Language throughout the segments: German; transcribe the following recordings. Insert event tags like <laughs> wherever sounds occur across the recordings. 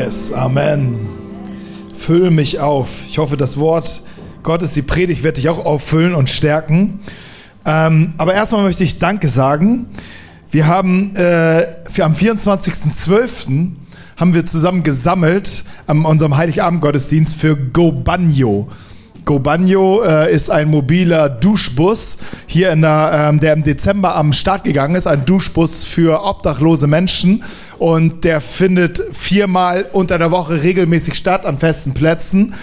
Yes, Amen. Fülle mich auf. Ich hoffe, das Wort Gottes, die Predigt, wird dich auch auffüllen und stärken. Ähm, aber erstmal möchte ich Danke sagen. Wir haben äh, am 24.12. haben wir zusammen gesammelt an unserem Heiligabend-Gottesdienst für Go Banjo. Gobanjo äh, ist ein mobiler Duschbus hier in der, ähm, der im Dezember am Start gegangen ist, ein Duschbus für obdachlose Menschen und der findet viermal unter der Woche regelmäßig statt an festen Plätzen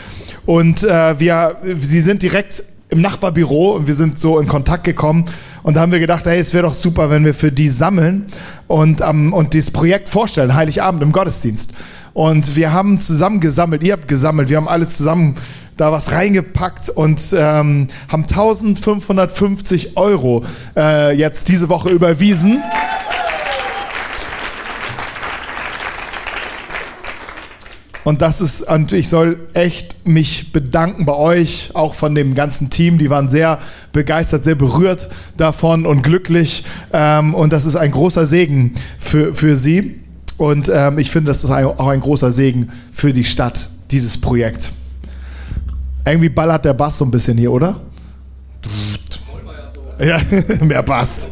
und äh, wir, sie sind direkt im Nachbarbüro und wir sind so in Kontakt gekommen und da haben wir gedacht, hey, es wäre doch super, wenn wir für die sammeln und, ähm, und dieses Projekt vorstellen, Heiligabend im Gottesdienst. Und wir haben zusammen gesammelt, ihr habt gesammelt, wir haben alle zusammen da was reingepackt und ähm, haben 1550 Euro äh, jetzt diese Woche überwiesen. Und das ist, und ich soll echt mich bedanken bei euch, auch von dem ganzen Team. Die waren sehr begeistert, sehr berührt davon und glücklich. Ähm, und das ist ein großer Segen für, für sie. Und ähm, ich finde, das ist auch ein großer Segen für die Stadt, dieses Projekt. Irgendwie ballert der Bass so ein bisschen hier, oder? Ja, <laughs> mehr Bass.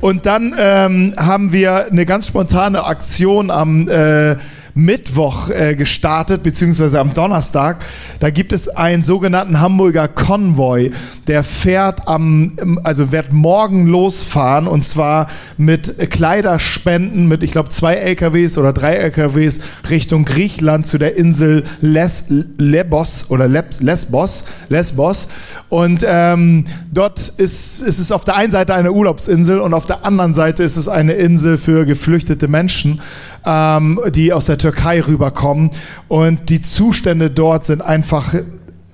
Und dann ähm, haben wir eine ganz spontane Aktion am äh, Mittwoch äh, gestartet, beziehungsweise am Donnerstag. Da gibt es einen sogenannten Hamburger Konvoi. Der fährt am, also wird morgen losfahren und zwar mit Kleiderspenden, mit ich glaube zwei LKWs oder drei LKWs Richtung Griechenland zu der Insel Les, Lebos oder Lesbos. Lesbos. Und ähm, dort ist, ist es auf der einen Seite eine Urlaubsinsel und auf der anderen Seite ist es eine Insel für geflüchtete Menschen ähm, die aus der Türkei rüberkommen. Und die Zustände dort sind einfach,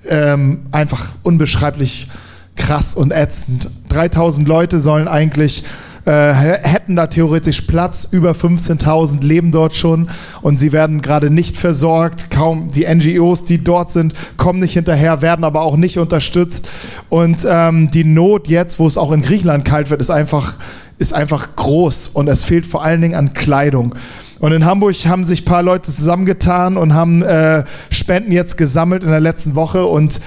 ähm, einfach unbeschreiblich krass und ätzend. 3000 Leute sollen eigentlich äh, hätten da theoretisch Platz. Über 15.000 leben dort schon und sie werden gerade nicht versorgt. Kaum die NGOs, die dort sind, kommen nicht hinterher, werden aber auch nicht unterstützt. Und ähm, die Not jetzt, wo es auch in Griechenland kalt wird, ist einfach, ist einfach groß und es fehlt vor allen Dingen an Kleidung. Und in Hamburg haben sich ein paar Leute zusammengetan und haben äh, Spenden jetzt gesammelt in der letzten Woche. Und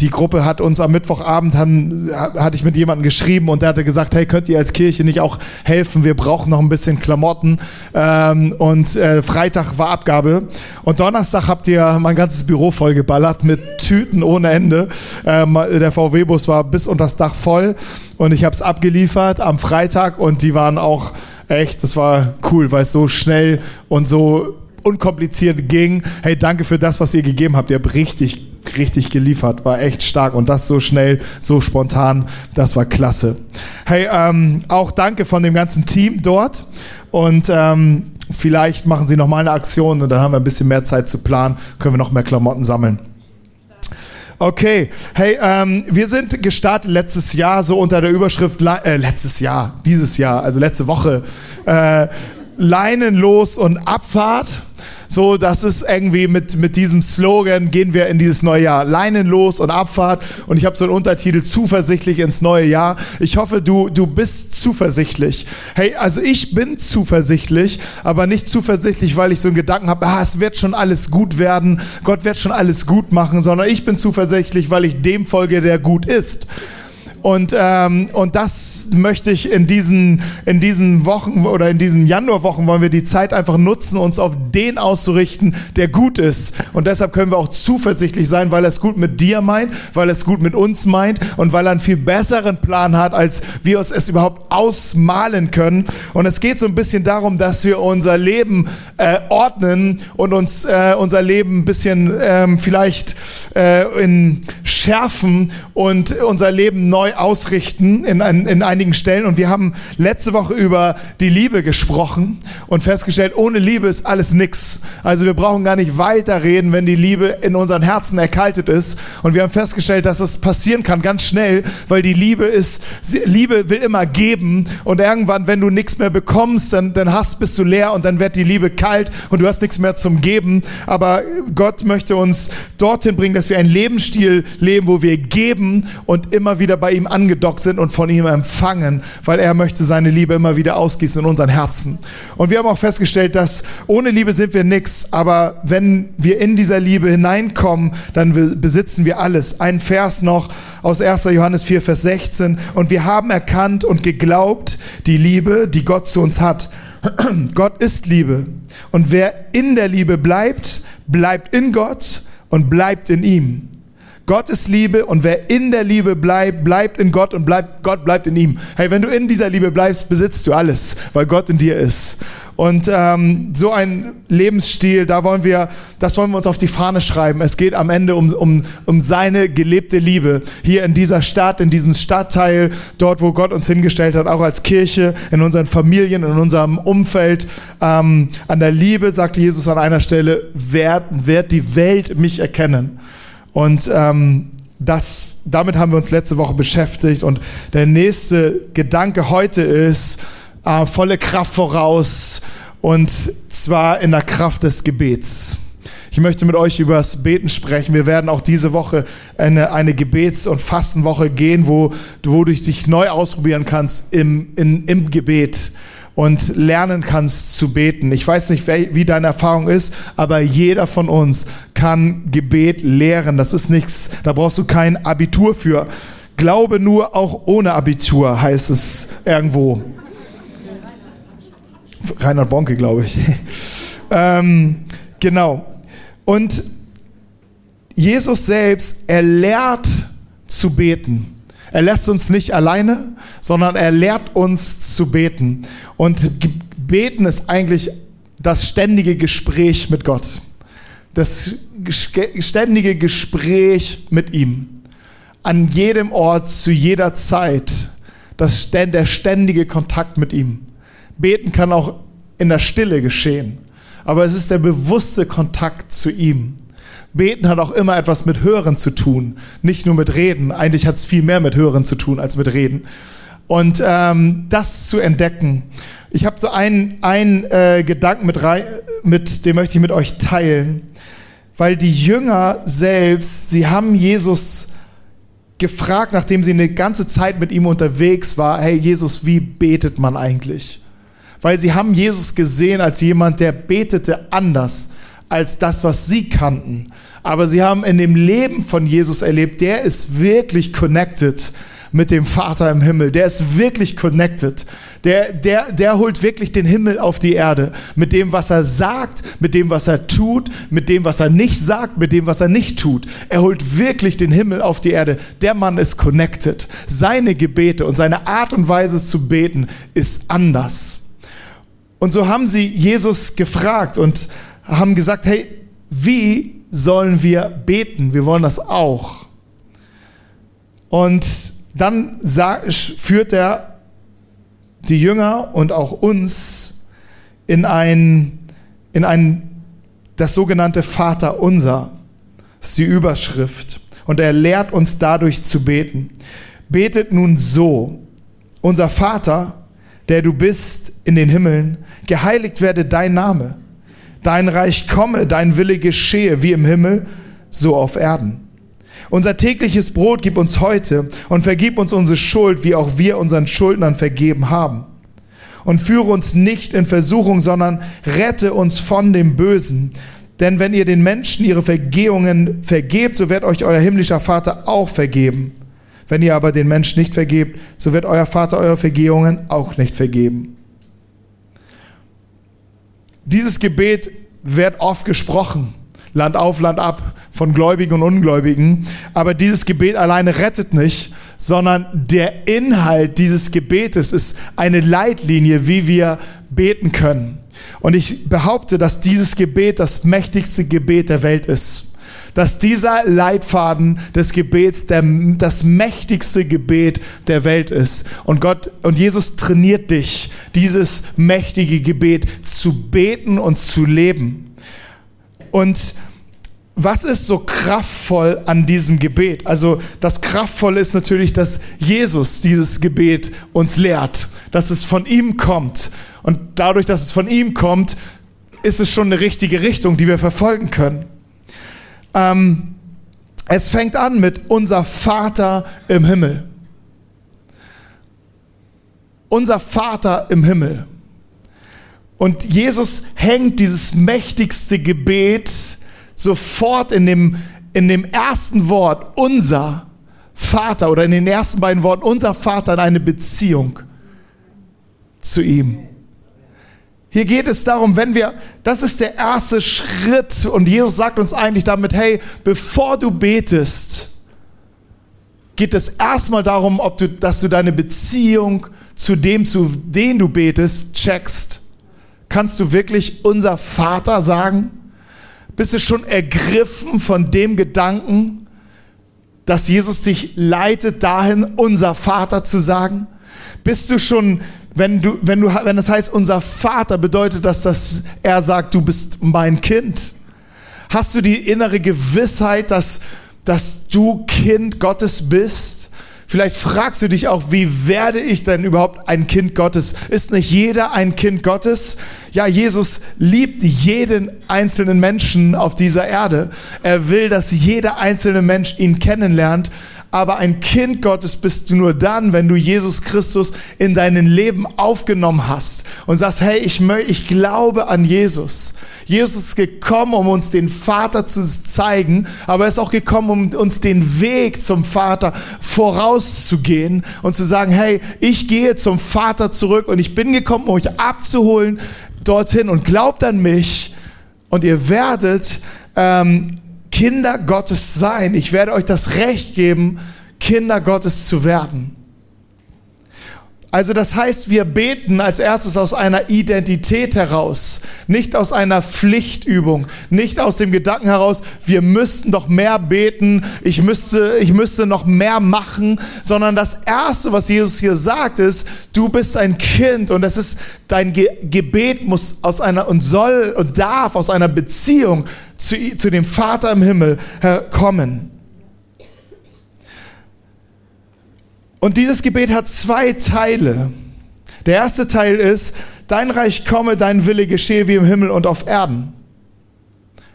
die Gruppe hat uns am Mittwochabend, haben, hatte ich mit jemandem geschrieben und der hatte gesagt, hey, könnt ihr als Kirche nicht auch helfen? Wir brauchen noch ein bisschen Klamotten. Ähm, und äh, Freitag war Abgabe. Und Donnerstag habt ihr mein ganzes Büro vollgeballert mit Tüten ohne Ende. Ähm, der VW-Bus war bis unter das Dach voll und ich habe es abgeliefert am Freitag und die waren auch echt, das war cool, weil es so schnell und so unkompliziert ging. Hey, danke für das, was ihr gegeben habt. Ihr habt richtig, richtig geliefert. War echt stark. Und das so schnell, so spontan. Das war klasse. Hey, ähm, auch danke von dem ganzen Team dort. Und ähm, vielleicht machen sie noch mal eine Aktion und dann haben wir ein bisschen mehr Zeit zu planen. Können wir noch mehr Klamotten sammeln. Okay, hey, ähm, wir sind gestartet letztes Jahr so unter der Überschrift, äh, letztes Jahr, dieses Jahr, also letzte Woche, äh, Leinenlos und Abfahrt. So, das ist irgendwie mit, mit diesem Slogan gehen wir in dieses neue Jahr. Leinenlos und Abfahrt. Und ich habe so einen Untertitel Zuversichtlich ins neue Jahr. Ich hoffe, du, du bist zuversichtlich. Hey, also ich bin zuversichtlich, aber nicht zuversichtlich, weil ich so einen Gedanken habe, ah, es wird schon alles gut werden. Gott wird schon alles gut machen, sondern ich bin zuversichtlich, weil ich dem folge, der gut ist. Und, ähm, und das möchte ich in diesen, in diesen Wochen oder in diesen Januarwochen wollen wir die Zeit einfach nutzen, uns auf den auszurichten, der gut ist. Und deshalb können wir auch zuversichtlich sein, weil er es gut mit dir meint, weil er es gut mit uns meint und weil er einen viel besseren Plan hat, als wir uns es überhaupt ausmalen können. Und es geht so ein bisschen darum, dass wir unser Leben äh, ordnen und uns äh, unser Leben ein bisschen ähm, vielleicht äh, in schärfen und unser Leben neu neu ausrichten in, in einigen Stellen. Und wir haben letzte Woche über die Liebe gesprochen und festgestellt, ohne Liebe ist alles nix. Also wir brauchen gar nicht weiterreden, wenn die Liebe in unseren Herzen erkaltet ist. Und wir haben festgestellt, dass das passieren kann ganz schnell, weil die Liebe ist, Liebe will immer geben. Und irgendwann, wenn du nichts mehr bekommst, dann, dann hast, bist du leer und dann wird die Liebe kalt und du hast nichts mehr zum Geben. Aber Gott möchte uns dorthin bringen, dass wir einen Lebensstil leben, wo wir geben und immer wieder bei ihm ihm angedockt sind und von ihm empfangen, weil er möchte seine Liebe immer wieder ausgießen in unseren Herzen. Und wir haben auch festgestellt, dass ohne Liebe sind wir nichts, aber wenn wir in dieser Liebe hineinkommen, dann besitzen wir alles. Ein Vers noch aus 1. Johannes 4, Vers 16. Und wir haben erkannt und geglaubt die Liebe, die Gott zu uns hat. <clears throat> Gott ist Liebe. Und wer in der Liebe bleibt, bleibt in Gott und bleibt in ihm. Gott ist Liebe und wer in der Liebe bleibt, bleibt in Gott und bleibt, Gott bleibt in ihm. Hey, wenn du in dieser Liebe bleibst, besitzt du alles, weil Gott in dir ist. Und ähm, so ein Lebensstil, da wollen wir, das wollen wir uns auf die Fahne schreiben. Es geht am Ende um, um, um seine gelebte Liebe hier in dieser Stadt, in diesem Stadtteil, dort, wo Gott uns hingestellt hat, auch als Kirche, in unseren Familien, in unserem Umfeld. Ähm, an der Liebe, sagte Jesus an einer Stelle, wird, wird die Welt mich erkennen. Und ähm, das, damit haben wir uns letzte Woche beschäftigt. Und der nächste Gedanke heute ist, äh, volle Kraft voraus und zwar in der Kraft des Gebets. Ich möchte mit euch über das Beten sprechen. Wir werden auch diese Woche eine, eine Gebets- und Fastenwoche gehen, wo, wo du dich neu ausprobieren kannst im, in, im Gebet und lernen kannst zu beten. Ich weiß nicht, wie deine Erfahrung ist, aber jeder von uns kann Gebet lehren. Das ist nichts, da brauchst du kein Abitur für. Glaube nur auch ohne Abitur, heißt es irgendwo. Reinhard Bonke, glaube ich. <laughs> ähm, genau. Und Jesus selbst, er lehrt zu beten. Er lässt uns nicht alleine, sondern er lehrt uns zu beten. Und beten ist eigentlich das ständige Gespräch mit Gott. Das ständige Gespräch mit ihm. An jedem Ort, zu jeder Zeit. Das, der ständige Kontakt mit ihm. Beten kann auch in der Stille geschehen. Aber es ist der bewusste Kontakt zu ihm. Beten hat auch immer etwas mit Hören zu tun, nicht nur mit Reden. Eigentlich hat es viel mehr mit Hören zu tun als mit Reden. Und ähm, das zu entdecken. Ich habe so einen, einen äh, Gedanken mit, mit, den möchte ich mit euch teilen, weil die Jünger selbst, sie haben Jesus gefragt, nachdem sie eine ganze Zeit mit ihm unterwegs war, hey Jesus, wie betet man eigentlich? Weil sie haben Jesus gesehen als jemand, der betete anders als das, was sie kannten. Aber sie haben in dem Leben von Jesus erlebt, der ist wirklich connected mit dem Vater im Himmel. Der ist wirklich connected. Der, der, der holt wirklich den Himmel auf die Erde. Mit dem, was er sagt, mit dem, was er tut, mit dem, was er nicht sagt, mit dem, was er nicht tut. Er holt wirklich den Himmel auf die Erde. Der Mann ist connected. Seine Gebete und seine Art und Weise zu beten ist anders. Und so haben sie Jesus gefragt und haben gesagt, hey, wie sollen wir beten? Wir wollen das auch. Und dann führt er die Jünger und auch uns in ein, in ein, das sogenannte Vater unser. Das ist die Überschrift. Und er lehrt uns dadurch zu beten. Betet nun so, unser Vater, der du bist in den Himmeln, geheiligt werde dein Name Dein Reich komme, dein Wille geschehe, wie im Himmel, so auf Erden. Unser tägliches Brot gib uns heute und vergib uns unsere Schuld, wie auch wir unseren Schuldnern vergeben haben. Und führe uns nicht in Versuchung, sondern rette uns von dem Bösen. Denn wenn ihr den Menschen ihre Vergehungen vergebt, so wird euch euer himmlischer Vater auch vergeben. Wenn ihr aber den Menschen nicht vergebt, so wird euer Vater eure Vergehungen auch nicht vergeben. Dieses Gebet wird oft gesprochen, Land auf, Land ab, von Gläubigen und Ungläubigen. Aber dieses Gebet alleine rettet nicht, sondern der Inhalt dieses Gebetes ist eine Leitlinie, wie wir beten können. Und ich behaupte, dass dieses Gebet das mächtigste Gebet der Welt ist dass dieser Leitfaden des Gebets der, das mächtigste Gebet der Welt ist. Und Gott und Jesus trainiert dich, dieses mächtige Gebet zu beten und zu leben. Und was ist so kraftvoll an diesem Gebet? Also das Kraftvolle ist natürlich, dass Jesus dieses Gebet uns lehrt, dass es von ihm kommt. Und dadurch, dass es von ihm kommt, ist es schon eine richtige Richtung, die wir verfolgen können. Ähm, es fängt an mit unser Vater im Himmel. Unser Vater im Himmel. Und Jesus hängt dieses mächtigste Gebet sofort in dem, in dem ersten Wort, unser Vater, oder in den ersten beiden Worten, unser Vater, in eine Beziehung zu ihm. Hier geht es darum, wenn wir, das ist der erste Schritt und Jesus sagt uns eigentlich damit, hey, bevor du betest, geht es erstmal darum, ob du, dass du deine Beziehung zu dem, zu dem du betest, checkst. Kannst du wirklich unser Vater sagen? Bist du schon ergriffen von dem Gedanken, dass Jesus dich leitet dahin, unser Vater zu sagen? Bist du schon wenn, du, wenn, du, wenn das heißt, unser Vater, bedeutet das, dass er sagt, du bist mein Kind. Hast du die innere Gewissheit, dass, dass du Kind Gottes bist? Vielleicht fragst du dich auch, wie werde ich denn überhaupt ein Kind Gottes? Ist nicht jeder ein Kind Gottes? Ja, Jesus liebt jeden einzelnen Menschen auf dieser Erde. Er will, dass jeder einzelne Mensch ihn kennenlernt aber ein Kind Gottes bist du nur dann, wenn du Jesus Christus in deinem Leben aufgenommen hast und sagst, hey, ich, ich glaube an Jesus. Jesus ist gekommen, um uns den Vater zu zeigen, aber er ist auch gekommen, um uns den Weg zum Vater vorauszugehen und zu sagen, hey, ich gehe zum Vater zurück und ich bin gekommen, um euch abzuholen dorthin und glaubt an mich und ihr werdet ähm, Kinder Gottes sein. Ich werde euch das Recht geben, Kinder Gottes zu werden. Also das heißt, wir beten als erstes aus einer Identität heraus, nicht aus einer Pflichtübung, nicht aus dem Gedanken heraus, wir müssten doch mehr beten, ich müsste, ich müsste noch mehr machen, sondern das Erste, was Jesus hier sagt, ist, du bist ein Kind und es ist, dein Ge Gebet muss aus einer und soll und darf aus einer Beziehung zu, zu dem Vater im Himmel kommen. Und dieses Gebet hat zwei Teile. Der erste Teil ist, dein Reich komme, dein Wille geschehe wie im Himmel und auf Erden.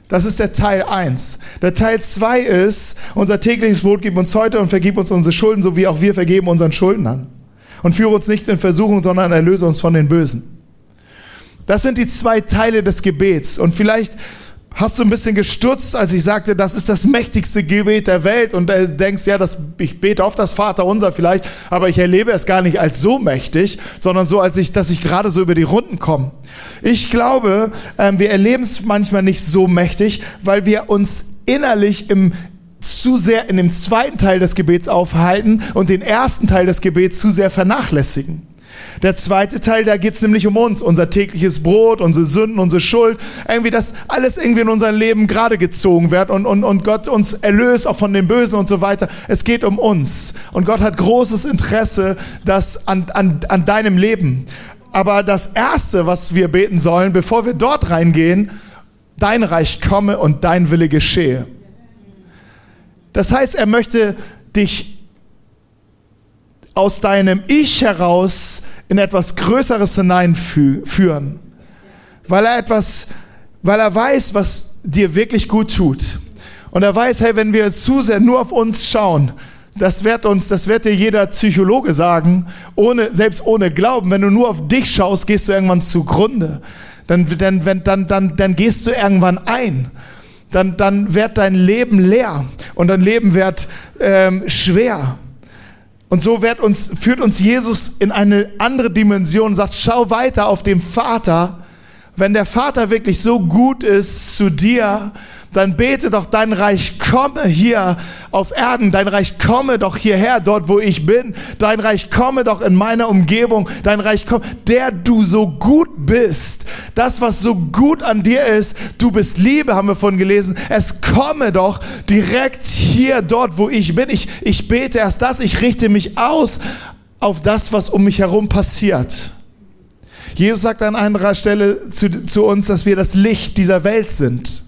Das ist der Teil 1. Der Teil 2 ist, unser tägliches Brot gib uns heute und vergib uns unsere Schulden, so wie auch wir vergeben unseren Schuldnern. Und führe uns nicht in Versuchung, sondern erlöse uns von den Bösen. Das sind die zwei Teile des Gebets. Und vielleicht Hast du ein bisschen gestutzt, als ich sagte, das ist das mächtigste Gebet der Welt und du denkst, ja, das, ich bete auf das Vaterunser vielleicht, aber ich erlebe es gar nicht als so mächtig, sondern so, als ich, dass ich gerade so über die Runden komme. Ich glaube, ähm, wir erleben es manchmal nicht so mächtig, weil wir uns innerlich im, zu sehr in dem zweiten Teil des Gebets aufhalten und den ersten Teil des Gebets zu sehr vernachlässigen. Der zweite Teil, da geht es nämlich um uns, unser tägliches Brot, unsere Sünden, unsere Schuld, irgendwie das alles irgendwie in unserem Leben gerade gezogen wird und, und, und Gott uns erlöst auch von dem Bösen und so weiter. Es geht um uns und Gott hat großes Interesse das an, an, an deinem Leben. Aber das Erste, was wir beten sollen, bevor wir dort reingehen, dein Reich komme und dein Wille geschehe. Das heißt, er möchte dich aus deinem Ich heraus in etwas Größeres hineinführen. Weil er etwas, weil er weiß, was dir wirklich gut tut. Und er weiß, hey, wenn wir zu sehr nur auf uns schauen, das wird uns, das wird dir jeder Psychologe sagen, ohne, selbst ohne Glauben, wenn du nur auf dich schaust, gehst du irgendwann zugrunde. Dann, dann, wenn, dann, dann, dann gehst du irgendwann ein. Dann, dann wird dein Leben leer und dein Leben wird ähm, schwer. Und so uns, führt uns Jesus in eine andere Dimension, sagt, schau weiter auf den Vater. Wenn der Vater wirklich so gut ist zu dir, dann bete doch, dein Reich komme hier auf Erden, dein Reich komme doch hierher, dort wo ich bin, dein Reich komme doch in meiner Umgebung, dein Reich komme, der du so gut bist, das was so gut an dir ist, du bist Liebe, haben wir von gelesen, es komme doch direkt hier, dort wo ich bin. Ich, ich bete erst das, ich richte mich aus auf das, was um mich herum passiert. Jesus sagt an einer Stelle zu, zu uns, dass wir das Licht dieser Welt sind.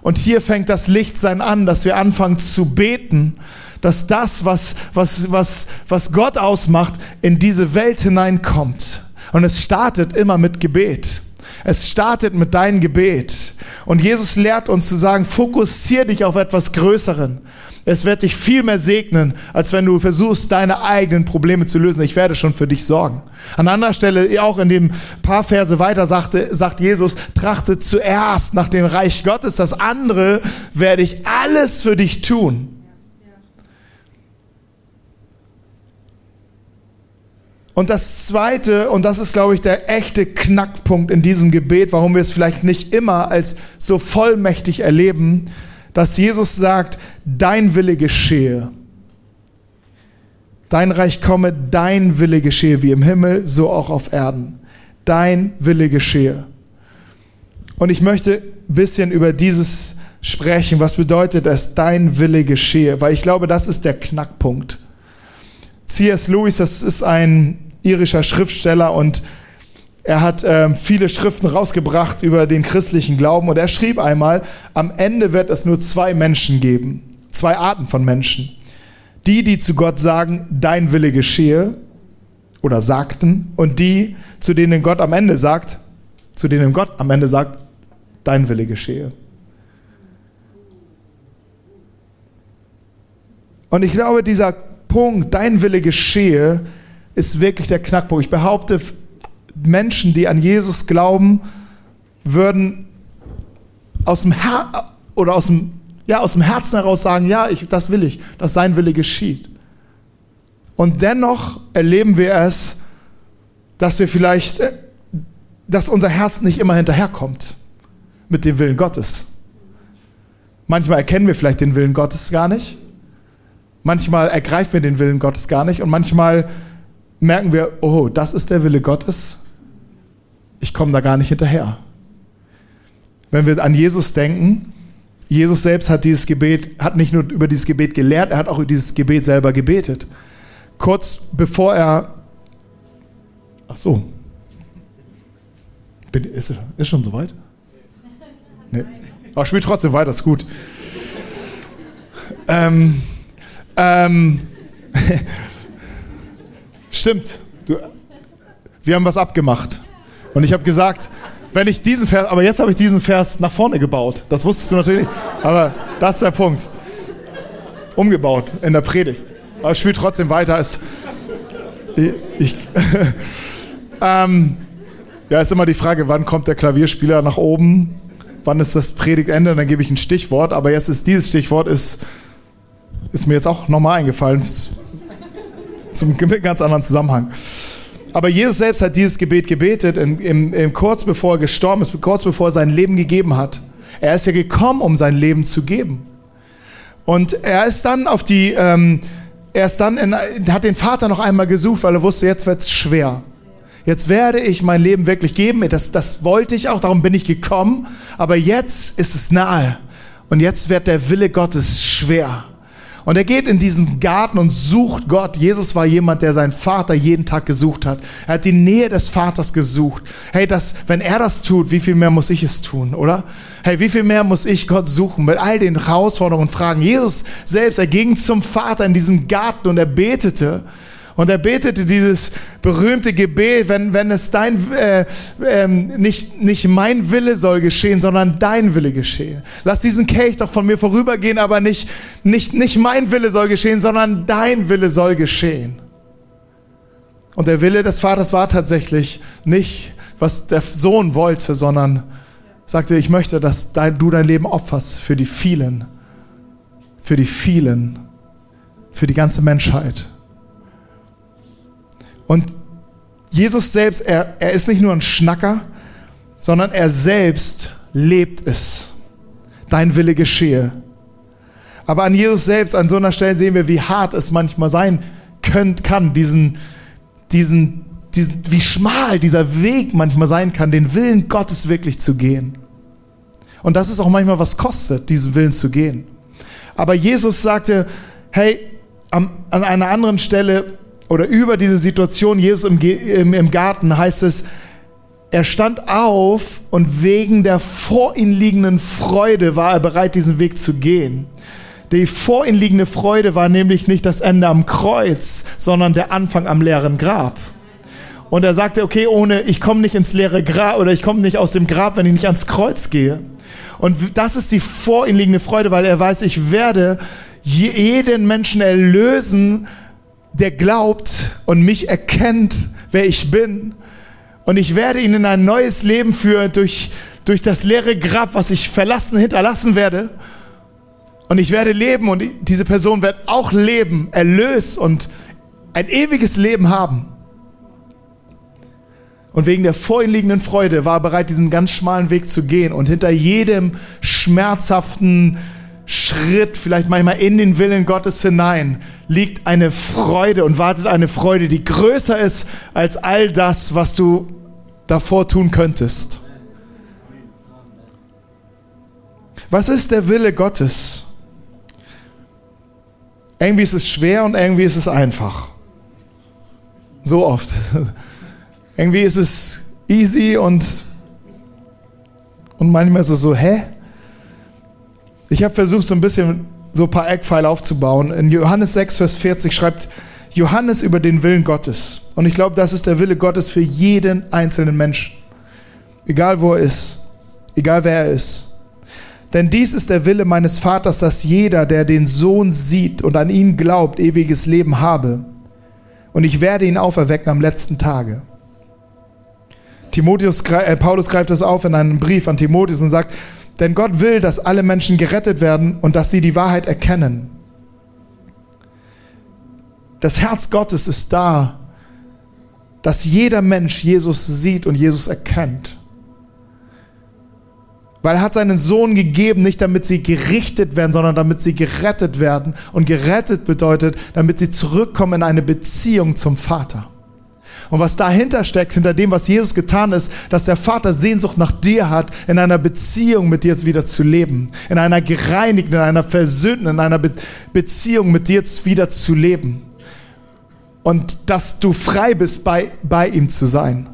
Und hier fängt das Lichtsein an, dass wir anfangen zu beten, dass das, was, was, was, was Gott ausmacht, in diese Welt hineinkommt. Und es startet immer mit Gebet. Es startet mit deinem Gebet. Und Jesus lehrt uns zu sagen, fokussier dich auf etwas Größeren. Es wird dich viel mehr segnen, als wenn du versuchst, deine eigenen Probleme zu lösen. Ich werde schon für dich sorgen. An anderer Stelle, auch in dem paar Verse weiter, sagte, sagt Jesus, trachte zuerst nach dem Reich Gottes. Das andere werde ich alles für dich tun. Und das Zweite, und das ist, glaube ich, der echte Knackpunkt in diesem Gebet, warum wir es vielleicht nicht immer als so vollmächtig erleben, dass Jesus sagt, dein Wille geschehe. Dein Reich komme, dein Wille geschehe, wie im Himmel, so auch auf Erden. Dein Wille geschehe. Und ich möchte ein bisschen über dieses sprechen. Was bedeutet es, dein Wille geschehe? Weil ich glaube, das ist der Knackpunkt. C.S. Lewis, das ist ein irischer Schriftsteller und er hat äh, viele Schriften rausgebracht über den christlichen Glauben und er schrieb einmal, am Ende wird es nur zwei Menschen geben, zwei Arten von Menschen. Die, die zu Gott sagen, dein Wille geschehe oder sagten und die, zu denen Gott am Ende sagt, zu denen Gott am Ende sagt, dein Wille geschehe. Und ich glaube, dieser Punkt, dein Wille geschehe, ist wirklich der Knackpunkt. Ich behaupte, Menschen, die an Jesus glauben, würden aus dem, Her oder aus dem, ja, aus dem Herzen heraus sagen, ja, ich, das will ich, dass sein Wille geschieht. Und dennoch erleben wir es, dass wir vielleicht, äh, dass unser Herz nicht immer hinterherkommt mit dem Willen Gottes. Manchmal erkennen wir vielleicht den Willen Gottes gar nicht. Manchmal ergreifen wir den Willen Gottes gar nicht. Und manchmal merken wir, oh, das ist der Wille Gottes. Ich komme da gar nicht hinterher. Wenn wir an Jesus denken, Jesus selbst hat dieses Gebet, hat nicht nur über dieses Gebet gelehrt, er hat auch über dieses Gebet selber gebetet. Kurz bevor er, ach so, Bin, ist, ist schon soweit? Nee. Aber spielt trotzdem weiter, ist gut. Ähm, ähm, <laughs> Stimmt. Du, wir haben was abgemacht. Und ich habe gesagt, wenn ich diesen Vers, aber jetzt habe ich diesen Vers nach vorne gebaut. Das wusstest du natürlich. Aber das ist der Punkt. Umgebaut in der Predigt. Aber spielt trotzdem weiter. Ich, ich <laughs> ähm, ja, ist immer die Frage, wann kommt der Klavierspieler nach oben? Wann ist das Predigtende? Und dann gebe ich ein Stichwort. Aber jetzt ist dieses Stichwort ist, ist mir jetzt auch nochmal eingefallen <laughs> zum ganz anderen Zusammenhang. Aber Jesus selbst hat dieses Gebet gebetet, in, in, in, kurz bevor er gestorben ist, kurz bevor er sein Leben gegeben hat. Er ist ja gekommen, um sein Leben zu geben. Und er ist dann auf die, ähm, er ist dann in, hat den Vater noch einmal gesucht, weil er wusste, jetzt wird es schwer. Jetzt werde ich mein Leben wirklich geben. Das, das wollte ich auch, darum bin ich gekommen. Aber jetzt ist es nahe. Und jetzt wird der Wille Gottes schwer. Und er geht in diesen Garten und sucht Gott. Jesus war jemand, der seinen Vater jeden Tag gesucht hat. Er hat die Nähe des Vaters gesucht. Hey, das, wenn er das tut, wie viel mehr muss ich es tun, oder? Hey, wie viel mehr muss ich Gott suchen mit all den Herausforderungen und Fragen? Jesus selbst, er ging zum Vater in diesem Garten und er betete. Und er betete dieses berühmte Gebet, wenn, wenn es dein, äh, äh, nicht, nicht mein Wille soll geschehen, sondern dein Wille geschehen. Lass diesen Kelch doch von mir vorübergehen, aber nicht, nicht, nicht mein Wille soll geschehen, sondern dein Wille soll geschehen. Und der Wille des Vaters war tatsächlich nicht, was der Sohn wollte, sondern sagte, ich möchte, dass dein, du dein Leben opferst für die vielen, für die vielen, für die ganze Menschheit. Und Jesus selbst, er, er ist nicht nur ein Schnacker, sondern er selbst lebt es. Dein Wille geschehe. Aber an Jesus selbst, an so einer Stelle sehen wir, wie hart es manchmal sein könnt, kann, diesen, diesen, diesen, wie schmal dieser Weg manchmal sein kann, den Willen Gottes wirklich zu gehen. Und das ist auch manchmal was kostet, diesen Willen zu gehen. Aber Jesus sagte, hey, an einer anderen Stelle, oder über diese Situation Jesus im, im, im Garten heißt es, er stand auf und wegen der vor ihm liegenden Freude war er bereit, diesen Weg zu gehen. Die vor ihm liegende Freude war nämlich nicht das Ende am Kreuz, sondern der Anfang am leeren Grab. Und er sagte, okay, ohne, ich komme nicht ins leere Grab oder ich komme nicht aus dem Grab, wenn ich nicht ans Kreuz gehe. Und das ist die vor ihm liegende Freude, weil er weiß, ich werde jeden Menschen erlösen, der glaubt und mich erkennt, wer ich bin. Und ich werde ihn in ein neues Leben führen durch, durch das leere Grab, was ich verlassen, hinterlassen werde. Und ich werde leben und diese Person wird auch leben, erlöst und ein ewiges Leben haben. Und wegen der vor ihm liegenden Freude war er bereit, diesen ganz schmalen Weg zu gehen. Und hinter jedem schmerzhaften Schritt, vielleicht manchmal in den Willen Gottes hinein, liegt eine Freude und wartet eine Freude, die größer ist als all das, was du davor tun könntest. Was ist der Wille Gottes? Irgendwie ist es schwer und irgendwie ist es einfach. So oft. <laughs> Irgendwie ist es easy und, und manchmal ist es so, hä? Ich habe versucht, so ein bisschen so ein paar Eckpfeile aufzubauen. In Johannes 6, Vers 40 schreibt Johannes über den Willen Gottes. Und ich glaube, das ist der Wille Gottes für jeden einzelnen Menschen. Egal wo er ist, egal wer er ist. Denn dies ist der Wille meines Vaters, dass jeder, der den Sohn sieht und an ihn glaubt, ewiges Leben habe. Und ich werde ihn auferwecken am letzten Tage. Timotheus, äh, Paulus greift das auf in einem Brief an Timotheus und sagt, denn Gott will, dass alle Menschen gerettet werden und dass sie die Wahrheit erkennen. Das Herz Gottes ist da, dass jeder Mensch Jesus sieht und Jesus erkennt. Weil er hat seinen Sohn gegeben, nicht damit sie gerichtet werden, sondern damit sie gerettet werden. Und gerettet bedeutet, damit sie zurückkommen in eine Beziehung zum Vater. Und was dahinter steckt, hinter dem, was Jesus getan ist, dass der Vater Sehnsucht nach dir hat, in einer Beziehung mit dir wieder zu leben. In einer gereinigten, in einer versöhnten, in einer Be Beziehung mit dir wieder zu leben. Und dass du frei bist, bei, bei ihm zu sein.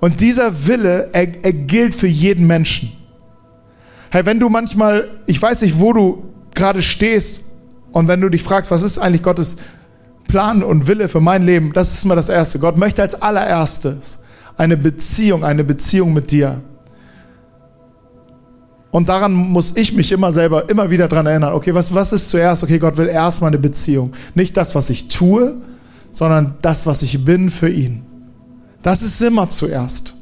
Und dieser Wille, er, er gilt für jeden Menschen. Hey, wenn du manchmal, ich weiß nicht, wo du gerade stehst und wenn du dich fragst, was ist eigentlich Gottes Plan und Wille für mein Leben, das ist mal das Erste. Gott möchte als allererstes eine Beziehung, eine Beziehung mit dir. Und daran muss ich mich immer selber, immer wieder daran erinnern. Okay, was, was ist zuerst? Okay, Gott will erstmal eine Beziehung. Nicht das, was ich tue, sondern das, was ich bin für ihn. Das ist immer zuerst.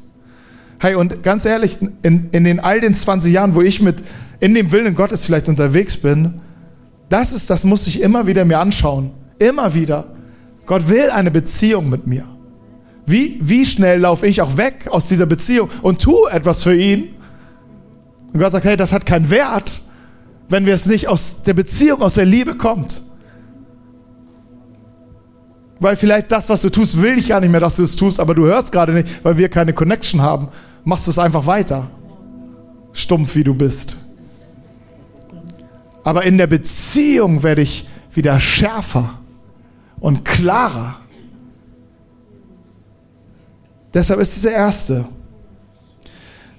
Hey, und ganz ehrlich, in, in den all den 20 Jahren, wo ich mit in dem Willen Gottes vielleicht unterwegs bin, das ist, das muss ich immer wieder mir anschauen. Immer wieder. Gott will eine Beziehung mit mir. Wie, wie schnell laufe ich auch weg aus dieser Beziehung und tue etwas für ihn? Und Gott sagt, hey, das hat keinen Wert, wenn wir es nicht aus der Beziehung, aus der Liebe kommt. Weil vielleicht das, was du tust, will ich gar nicht mehr, dass du es tust, aber du hörst gerade nicht, weil wir keine Connection haben. Machst du es einfach weiter. Stumpf wie du bist. Aber in der Beziehung werde ich wieder schärfer und klarer. Deshalb ist dieser erste.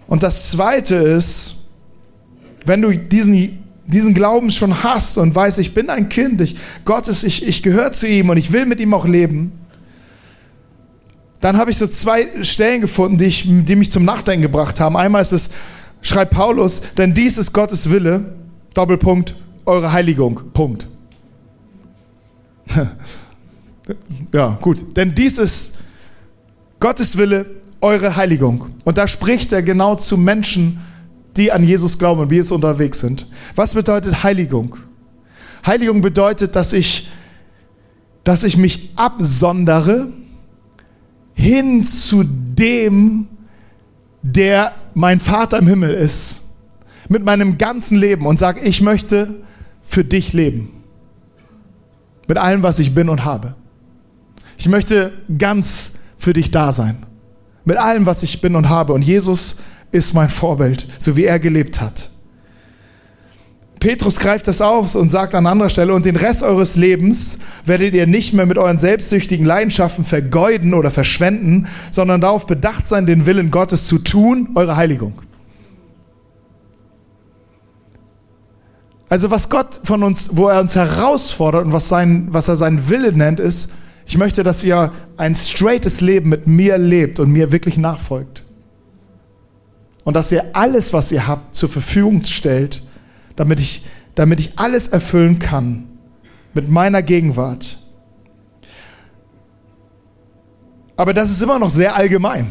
Und das zweite ist, wenn du diesen, diesen Glauben schon hast und weißt, ich bin ein Kind, ich, Gott ist, ich, ich gehöre zu ihm und ich will mit ihm auch leben, dann habe ich so zwei Stellen gefunden, die, ich, die mich zum Nachdenken gebracht haben. Einmal ist es, schreibt Paulus, denn dies ist Gottes Wille, Doppelpunkt, eure Heiligung, Punkt. <laughs> ja, gut. Denn dies ist Gottes Wille, eure Heiligung. Und da spricht er genau zu Menschen, die an Jesus glauben und wie es unterwegs sind. Was bedeutet Heiligung? Heiligung bedeutet, dass ich, dass ich mich absondere hin zu dem, der mein Vater im Himmel ist, mit meinem ganzen Leben und sage, ich möchte für dich leben. Mit allem, was ich bin und habe. Ich möchte ganz für dich da sein. Mit allem, was ich bin und habe. Und Jesus ist mein Vorbild, so wie er gelebt hat. Petrus greift das auf und sagt an anderer Stelle, und den Rest eures Lebens werdet ihr nicht mehr mit euren selbstsüchtigen Leidenschaften vergeuden oder verschwenden, sondern darauf bedacht sein, den Willen Gottes zu tun, eure Heiligung. Also was Gott von uns, wo er uns herausfordert und was, sein, was er seinen Wille nennt, ist, ich möchte, dass ihr ein straightes Leben mit mir lebt und mir wirklich nachfolgt. Und dass ihr alles, was ihr habt, zur Verfügung stellt, damit ich damit ich alles erfüllen kann mit meiner Gegenwart. Aber das ist immer noch sehr allgemein.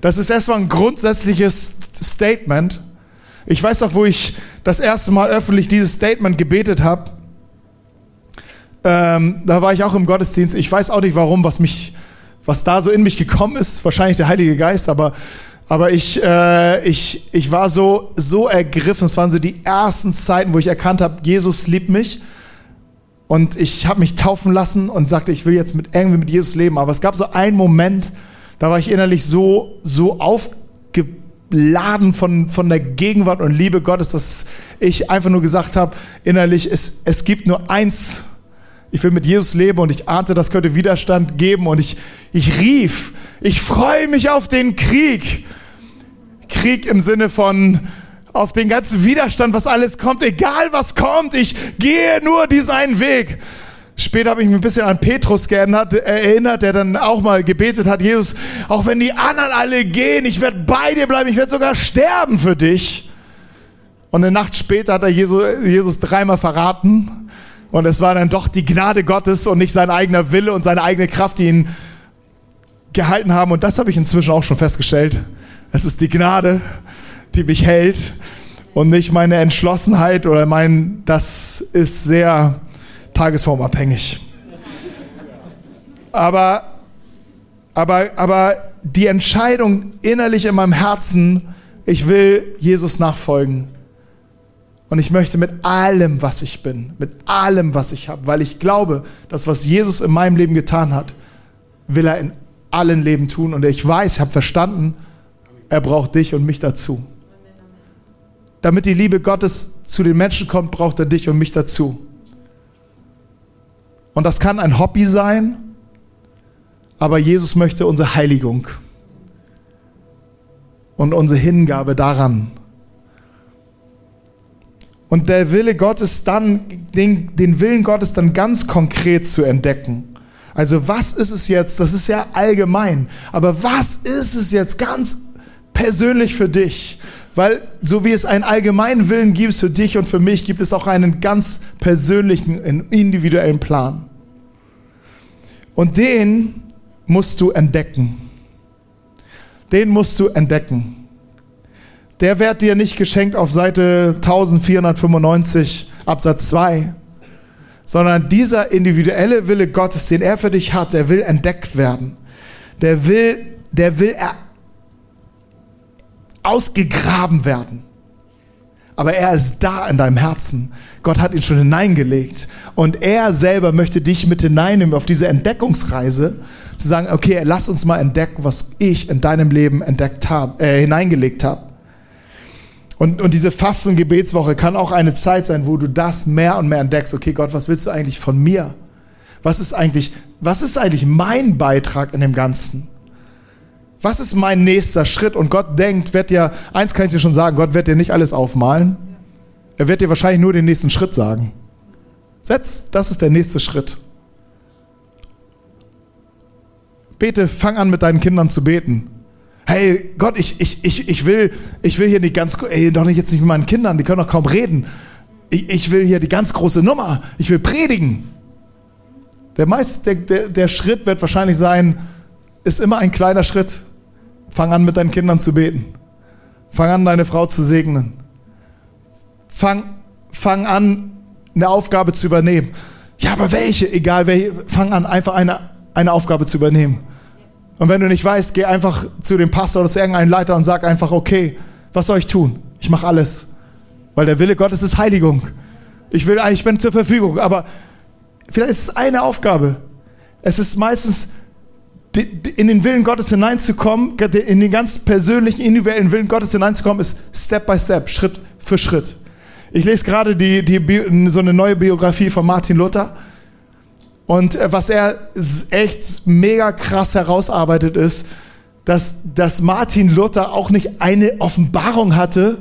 Das ist erstmal ein grundsätzliches Statement. Ich weiß auch, wo ich das erste Mal öffentlich dieses Statement gebetet habe. Ähm, da war ich auch im Gottesdienst. Ich weiß auch nicht warum, was mich, was da so in mich gekommen ist. Wahrscheinlich der Heilige Geist, aber, aber ich, äh, ich, ich war so, so ergriffen. Es waren so die ersten Zeiten, wo ich erkannt habe, Jesus liebt mich. Und ich habe mich taufen lassen und sagte, ich will jetzt mit, irgendwie mit Jesus leben. Aber es gab so einen Moment, da war ich innerlich so, so aufgeladen von, von der Gegenwart und Liebe Gottes, dass ich einfach nur gesagt habe, innerlich, es, es gibt nur eins, ich will mit Jesus leben und ich ahnte, das könnte Widerstand geben und ich, ich rief, ich freue mich auf den Krieg. Krieg im Sinne von auf den ganzen Widerstand, was alles kommt, egal was kommt, ich gehe nur diesen einen Weg. Später habe ich mich ein bisschen an Petrus geändert, erinnert, der dann auch mal gebetet hat, Jesus, auch wenn die anderen alle gehen, ich werde bei dir bleiben, ich werde sogar sterben für dich. Und eine Nacht später hat er Jesus, Jesus dreimal verraten und es war dann doch die Gnade Gottes und nicht sein eigener Wille und seine eigene Kraft, die ihn gehalten haben. Und das habe ich inzwischen auch schon festgestellt. Es ist die Gnade, die mich hält und nicht meine Entschlossenheit oder mein, das ist sehr tagesformabhängig. Aber, aber, aber die Entscheidung innerlich in meinem Herzen, ich will Jesus nachfolgen und ich möchte mit allem, was ich bin, mit allem, was ich habe, weil ich glaube, dass was Jesus in meinem Leben getan hat, will er in allen Leben tun. Und ich weiß, ich habe verstanden, er braucht dich und mich dazu. Damit die Liebe Gottes zu den Menschen kommt, braucht er dich und mich dazu. Und das kann ein Hobby sein, aber Jesus möchte unsere Heiligung und unsere Hingabe daran. Und der Wille Gottes dann, den, den Willen Gottes dann ganz konkret zu entdecken. Also was ist es jetzt, das ist ja allgemein, aber was ist es jetzt ganz persönlich für dich? Weil so wie es einen allgemeinen Willen gibt für dich und für mich, gibt es auch einen ganz persönlichen, individuellen Plan. Und den musst du entdecken. Den musst du entdecken der wird dir nicht geschenkt auf Seite 1495 Absatz 2, sondern dieser individuelle Wille Gottes, den er für dich hat, der will entdeckt werden. Der will, der will ausgegraben werden. Aber er ist da in deinem Herzen. Gott hat ihn schon hineingelegt. Und er selber möchte dich mit hineinnehmen auf diese Entdeckungsreise, zu sagen, okay, lass uns mal entdecken, was ich in deinem Leben entdeckt habe, äh, hineingelegt habe. Und, und diese Fasten- Gebetswoche kann auch eine Zeit sein, wo du das mehr und mehr entdeckst. Okay, Gott, was willst du eigentlich von mir? Was ist eigentlich, was ist eigentlich mein Beitrag in dem Ganzen? Was ist mein nächster Schritt? Und Gott denkt, wird dir, eins kann ich dir schon sagen, Gott wird dir nicht alles aufmalen. Er wird dir wahrscheinlich nur den nächsten Schritt sagen. Setz, das ist der nächste Schritt. Bete, fang an mit deinen Kindern zu beten hey Gott, ich, ich, ich, ich, will, ich will hier nicht ganz, ey, doch nicht jetzt nicht mit meinen Kindern, die können doch kaum reden. Ich, ich will hier die ganz große Nummer, ich will predigen. Der, meist, der, der, der Schritt wird wahrscheinlich sein, ist immer ein kleiner Schritt. Fang an mit deinen Kindern zu beten. Fang an, deine Frau zu segnen. Fang, fang an, eine Aufgabe zu übernehmen. Ja, aber welche? Egal welche. Fang an, einfach eine, eine Aufgabe zu übernehmen. Und wenn du nicht weißt, geh einfach zu dem Pastor oder zu irgendeinem Leiter und sag einfach, okay, was soll ich tun? Ich mache alles. Weil der Wille Gottes ist Heiligung. Ich will ich bin zur Verfügung, aber vielleicht ist es eine Aufgabe. Es ist meistens in den Willen Gottes hineinzukommen, in den ganz persönlichen, individuellen Willen Gottes hineinzukommen, ist Step by Step, Schritt für Schritt. Ich lese gerade die, die, so eine neue Biografie von Martin Luther. Und äh, was er echt mega krass herausarbeitet ist, dass, dass Martin Luther auch nicht eine Offenbarung hatte,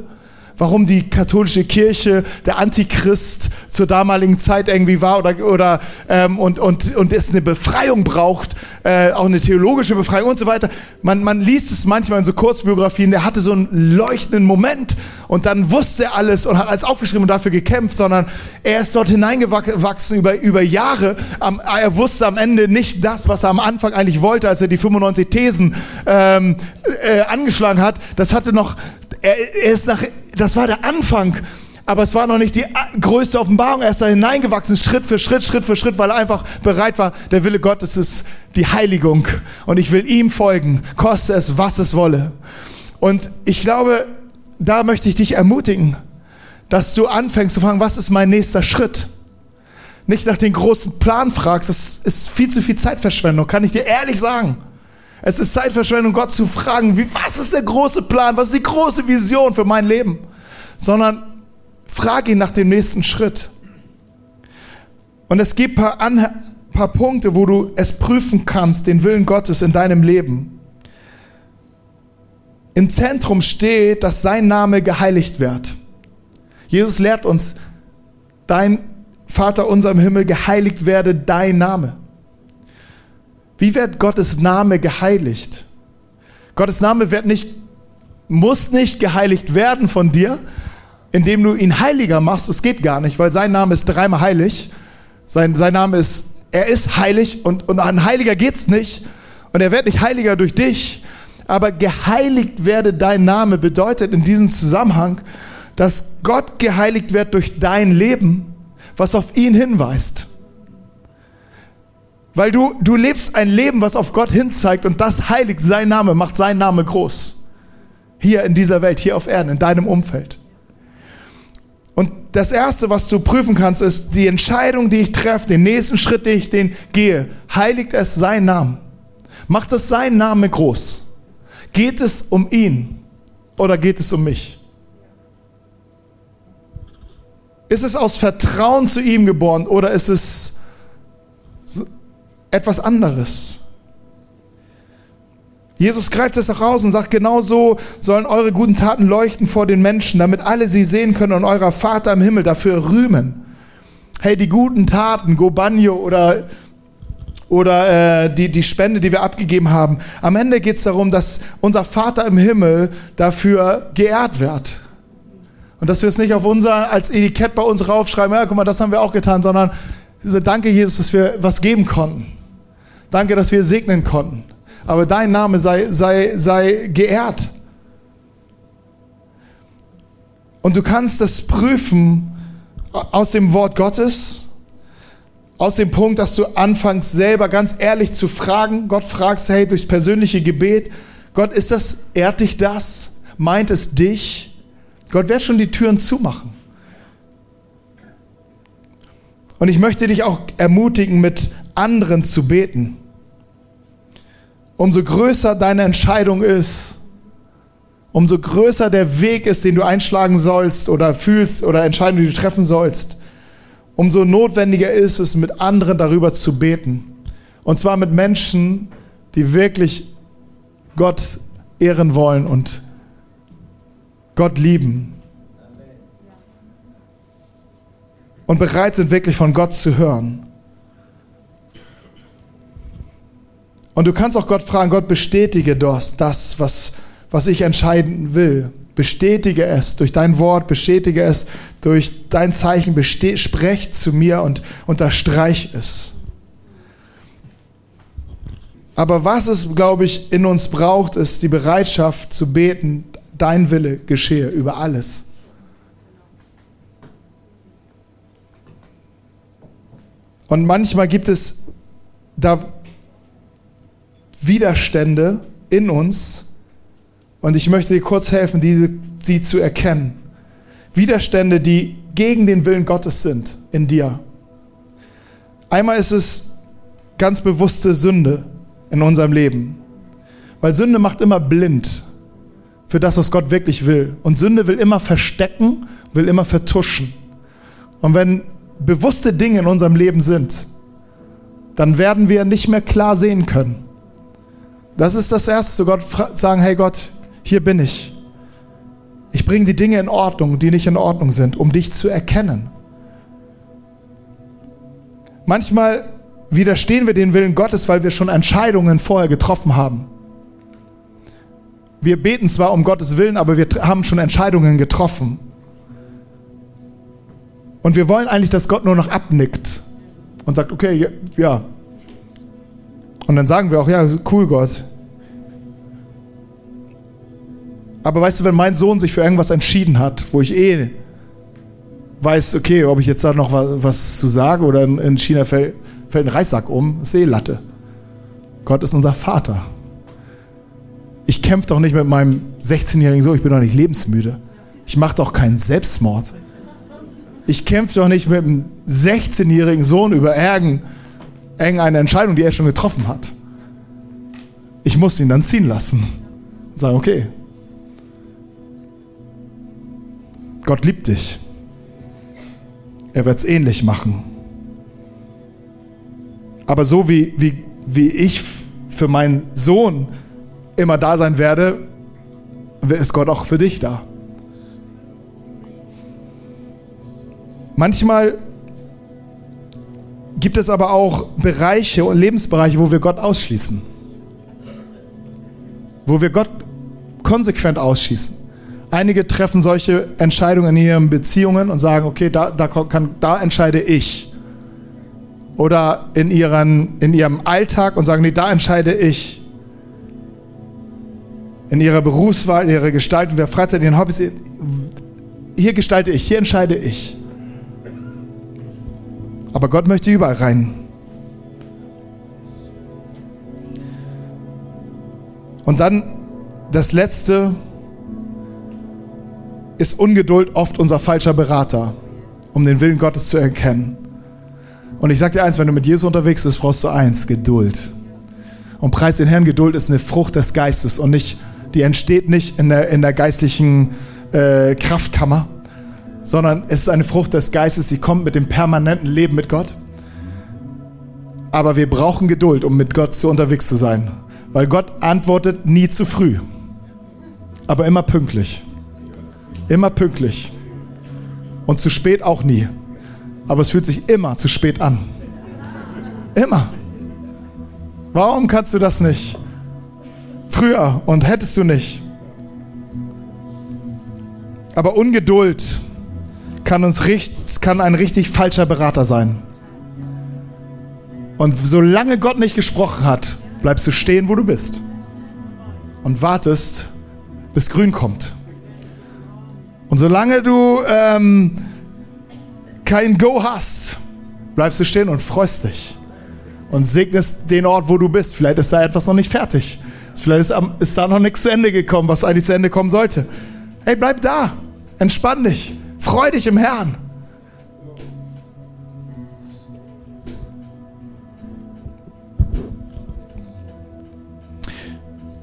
warum die katholische Kirche der Antichrist zur damaligen Zeit irgendwie war oder, oder ähm, und, und, und es eine Befreiung braucht, äh, auch eine theologische Befreiung und so weiter. Man, man liest es manchmal in so Kurzbiografien, der hatte so einen leuchtenden Moment und dann wusste er alles und hat alles aufgeschrieben und dafür gekämpft, sondern er ist dort hineingewachsen über, über Jahre. Am, er wusste am Ende nicht das, was er am Anfang eigentlich wollte, als er die 95 Thesen ähm, äh, angeschlagen hat. Das hatte noch, er, er ist nach, das war der Anfang aber es war noch nicht die größte Offenbarung. Er ist da hineingewachsen, Schritt für Schritt, Schritt für Schritt, weil er einfach bereit war. Der Wille Gottes ist die Heiligung und ich will ihm folgen, koste es, was es wolle. Und ich glaube, da möchte ich dich ermutigen, dass du anfängst zu fragen, was ist mein nächster Schritt? Nicht nach den großen Plan fragst, das ist viel zu viel Zeitverschwendung, kann ich dir ehrlich sagen. Es ist Zeitverschwendung, Gott zu fragen, wie, was ist der große Plan, was ist die große Vision für mein Leben? Sondern frag ihn nach dem nächsten Schritt. Und es gibt ein paar, paar Punkte, wo du es prüfen kannst, den Willen Gottes in deinem Leben. Im Zentrum steht, dass sein Name geheiligt wird. Jesus lehrt uns, dein Vater unser im Himmel, geheiligt werde dein Name. Wie wird Gottes Name geheiligt? Gottes Name wird nicht, muss nicht geheiligt werden von dir, indem du ihn heiliger machst. Es geht gar nicht, weil sein Name ist dreimal heilig. Sein, sein Name ist, er ist heilig und, und an Heiliger geht's nicht. Und er wird nicht heiliger durch dich. Aber geheiligt werde dein Name bedeutet in diesem Zusammenhang, dass Gott geheiligt wird durch dein Leben, was auf ihn hinweist. Weil du, du lebst ein Leben, was auf Gott hinzeigt und das heiligt sein Name, macht sein Name groß. Hier in dieser Welt, hier auf Erden, in deinem Umfeld. Und das Erste, was du prüfen kannst, ist die Entscheidung, die ich treffe, den nächsten Schritt, den ich den gehe. Heiligt es seinen Namen. Macht es seinen Namen groß. Geht es um ihn oder geht es um mich? Ist es aus Vertrauen zu ihm geboren oder ist es etwas anderes. Jesus greift es auch raus und sagt, genau so sollen eure guten Taten leuchten vor den Menschen, damit alle sie sehen können und eurer Vater im Himmel dafür rühmen. Hey, die guten Taten, Gobanio oder, oder äh, die, die Spende, die wir abgegeben haben, am Ende geht es darum, dass unser Vater im Himmel dafür geehrt wird. Und dass wir es nicht auf unser, als Etikett bei uns raufschreiben, ja, guck mal, das haben wir auch getan, sondern danke Jesus, dass wir was geben konnten. Danke, dass wir segnen konnten. Aber dein Name sei, sei, sei geehrt. Und du kannst das prüfen aus dem Wort Gottes, aus dem Punkt, dass du anfängst selber ganz ehrlich zu fragen. Gott fragst, hey, durchs persönliche Gebet, Gott, ist das, ehrt dich das? Meint es dich? Gott wird schon die Türen zumachen. Und ich möchte dich auch ermutigen, mit anderen zu beten. Umso größer deine Entscheidung ist, umso größer der Weg ist, den du einschlagen sollst oder fühlst oder Entscheidungen, die du treffen sollst, umso notwendiger ist es, mit anderen darüber zu beten. Und zwar mit Menschen, die wirklich Gott ehren wollen und Gott lieben. Und bereit sind wirklich von Gott zu hören. Und du kannst auch Gott fragen, Gott bestätige das, was, was ich entscheiden will. Bestätige es durch dein Wort, bestätige es durch dein Zeichen, sprech zu mir und unterstreich es. Aber was es, glaube ich, in uns braucht, ist die Bereitschaft zu beten, dein Wille geschehe über alles. Und manchmal gibt es da Widerstände in uns und ich möchte dir kurz helfen, diese, sie zu erkennen. Widerstände, die gegen den Willen Gottes sind in dir. Einmal ist es ganz bewusste Sünde in unserem Leben, weil Sünde macht immer blind für das, was Gott wirklich will. Und Sünde will immer verstecken, will immer vertuschen. Und wenn bewusste Dinge in unserem Leben sind, dann werden wir nicht mehr klar sehen können. Das ist das Erste, zu Gott sagen, hey Gott, hier bin ich. Ich bringe die Dinge in Ordnung, die nicht in Ordnung sind, um dich zu erkennen. Manchmal widerstehen wir den Willen Gottes, weil wir schon Entscheidungen vorher getroffen haben. Wir beten zwar um Gottes Willen, aber wir haben schon Entscheidungen getroffen. Und wir wollen eigentlich, dass Gott nur noch abnickt und sagt, okay, ja. Und dann sagen wir auch, ja, cool Gott. Aber weißt du, wenn mein Sohn sich für irgendwas entschieden hat, wo ich eh weiß, okay, ob ich jetzt da noch was, was zu sage oder in China fällt, fällt ein Reissack um, Seelatte. Gott ist unser Vater. Ich kämpfe doch nicht mit meinem 16-jährigen Sohn, ich bin doch nicht lebensmüde. Ich mache doch keinen Selbstmord. Ich kämpfe doch nicht mit einem 16-jährigen Sohn über irgendeine Entscheidung, die er schon getroffen hat. Ich muss ihn dann ziehen lassen. Und sagen, okay, Gott liebt dich. Er wird es ähnlich machen. Aber so wie, wie, wie ich für meinen Sohn immer da sein werde, ist Gott auch für dich da. Manchmal gibt es aber auch Bereiche und Lebensbereiche, wo wir Gott ausschließen. Wo wir Gott konsequent ausschließen. Einige treffen solche Entscheidungen in ihren Beziehungen und sagen, okay, da, da, kann, da entscheide ich. Oder in, ihren, in ihrem Alltag und sagen, nee, da entscheide ich. In ihrer Berufswahl, in ihrer Gestaltung der Freizeit, in ihren Hobbys, hier gestalte ich, hier entscheide ich. Aber Gott möchte überall rein. Und dann das Letzte ist Ungeduld oft unser falscher Berater, um den Willen Gottes zu erkennen. Und ich sage dir eins, wenn du mit Jesus unterwegs bist, brauchst du eins, Geduld. Und preis den Herrn, Geduld ist eine Frucht des Geistes und nicht, die entsteht nicht in der, in der geistlichen äh, Kraftkammer, sondern es ist eine Frucht des Geistes, die kommt mit dem permanenten Leben mit Gott. Aber wir brauchen Geduld, um mit Gott zu unterwegs zu sein. Weil Gott antwortet nie zu früh, aber immer pünktlich. Immer pünktlich. Und zu spät auch nie. Aber es fühlt sich immer zu spät an. Immer. Warum kannst du das nicht? Früher und hättest du nicht. Aber Ungeduld kann uns richtig, kann ein richtig falscher Berater sein. Und solange Gott nicht gesprochen hat, bleibst du stehen, wo du bist. Und wartest, bis grün kommt. Und solange du ähm, kein Go hast, bleibst du stehen und freust dich. Und segnest den Ort, wo du bist. Vielleicht ist da etwas noch nicht fertig. Vielleicht ist, ist da noch nichts zu Ende gekommen, was eigentlich zu Ende kommen sollte. Hey, bleib da. Entspann dich. Freu dich im Herrn.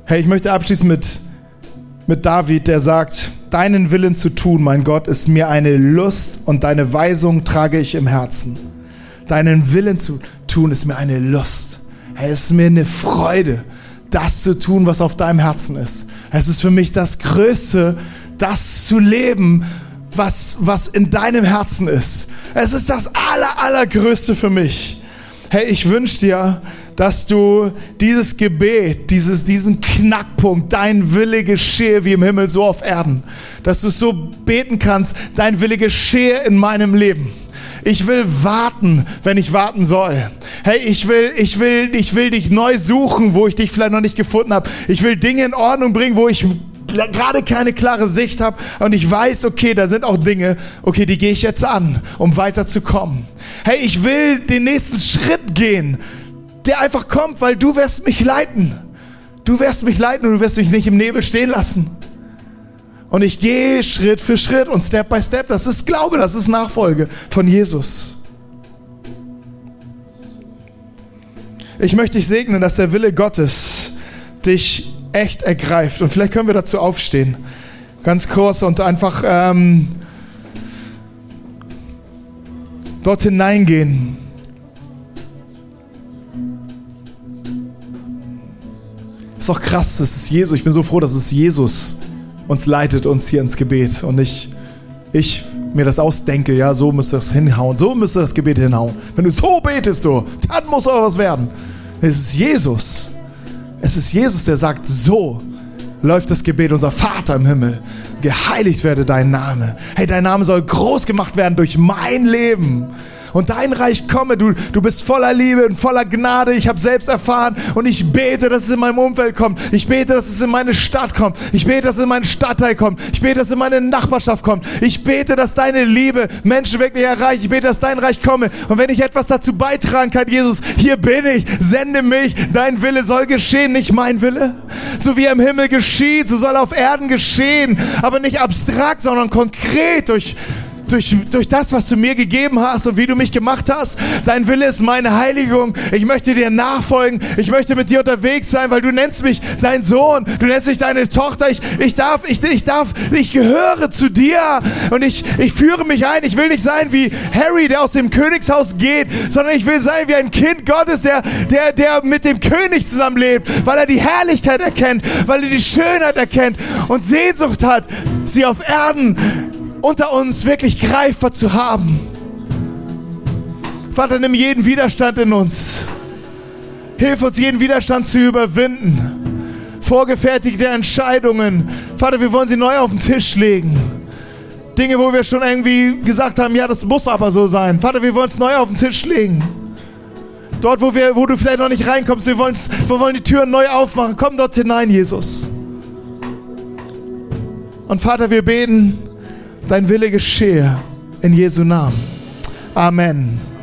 Hey, ich möchte abschließen mit, mit David, der sagt, deinen Willen zu tun, mein Gott, ist mir eine Lust und deine Weisung trage ich im Herzen. Deinen Willen zu tun ist mir eine Lust. Hey, es ist mir eine Freude, das zu tun, was auf deinem Herzen ist. Es ist für mich das Größte, das zu leben, was, was in deinem Herzen ist. Es ist das Aller, Allergrößte für mich. Hey, ich wünsche dir, dass du dieses Gebet, dieses, diesen Knackpunkt, dein Wille geschehe wie im Himmel, so auf Erden, dass du so beten kannst, dein Wille geschehe in meinem Leben. Ich will warten, wenn ich warten soll. Hey, ich will, ich will, ich will dich neu suchen, wo ich dich vielleicht noch nicht gefunden habe. Ich will Dinge in Ordnung bringen, wo ich gerade keine klare Sicht habe und ich weiß, okay, da sind auch Dinge, okay, die gehe ich jetzt an, um weiterzukommen. Hey, ich will den nächsten Schritt gehen, der einfach kommt, weil du wirst mich leiten. Du wirst mich leiten und du wirst mich nicht im Nebel stehen lassen. Und ich gehe Schritt für Schritt und Step by Step. Das ist Glaube, das ist Nachfolge von Jesus. Ich möchte dich segnen, dass der Wille Gottes dich echt ergreift. Und vielleicht können wir dazu aufstehen. Ganz kurz und einfach ähm, dort hineingehen. Ist doch krass, das ist Jesus. Ich bin so froh, dass es Jesus uns leitet uns hier ins Gebet und ich, ich mir das ausdenke, ja, so müsste das hinhauen, so müsste das Gebet hinhauen. Wenn du so betest, du, dann muss auch was werden. Es ist Jesus. Es ist Jesus, der sagt, so läuft das Gebet, unser Vater im Himmel. Geheiligt werde dein Name. Hey, dein Name soll groß gemacht werden durch mein Leben und dein Reich komme. Du, du bist voller Liebe und voller Gnade. Ich habe selbst erfahren und ich bete, dass es in meinem Umfeld kommt. Ich bete, dass es in meine Stadt kommt. Ich bete, dass es in meinen Stadtteil kommt. Ich bete, dass es in meine Nachbarschaft kommt. Ich bete, dass deine Liebe Menschen wirklich erreicht. Ich bete, dass dein Reich komme. Und wenn ich etwas dazu beitragen kann, Jesus, hier bin ich. Sende mich. Dein Wille soll geschehen, nicht mein Wille. So wie er im Himmel geschieht, so soll auf Erden geschehen. Aber nicht abstrakt, sondern konkret durch durch, durch das, was du mir gegeben hast und wie du mich gemacht hast. Dein Wille ist meine Heiligung. Ich möchte dir nachfolgen. Ich möchte mit dir unterwegs sein, weil du nennst mich dein Sohn. Du nennst mich deine Tochter. Ich, ich darf, ich, ich darf, ich gehöre zu dir und ich, ich führe mich ein. Ich will nicht sein wie Harry, der aus dem Königshaus geht, sondern ich will sein wie ein Kind Gottes, der, der, der mit dem König zusammenlebt, weil er die Herrlichkeit erkennt, weil er die Schönheit erkennt und Sehnsucht hat, sie auf Erden unter uns wirklich greifbar zu haben. Vater, nimm jeden Widerstand in uns. Hilf uns, jeden Widerstand zu überwinden. Vorgefertigte Entscheidungen. Vater, wir wollen sie neu auf den Tisch legen. Dinge, wo wir schon irgendwie gesagt haben, ja, das muss aber so sein. Vater, wir wollen es neu auf den Tisch legen. Dort, wo, wir, wo du vielleicht noch nicht reinkommst, wir, wir wollen die Türen neu aufmachen. Komm dort hinein, Jesus. Und Vater, wir beten, dein Wille geschehe in Jesu Namen. Amen.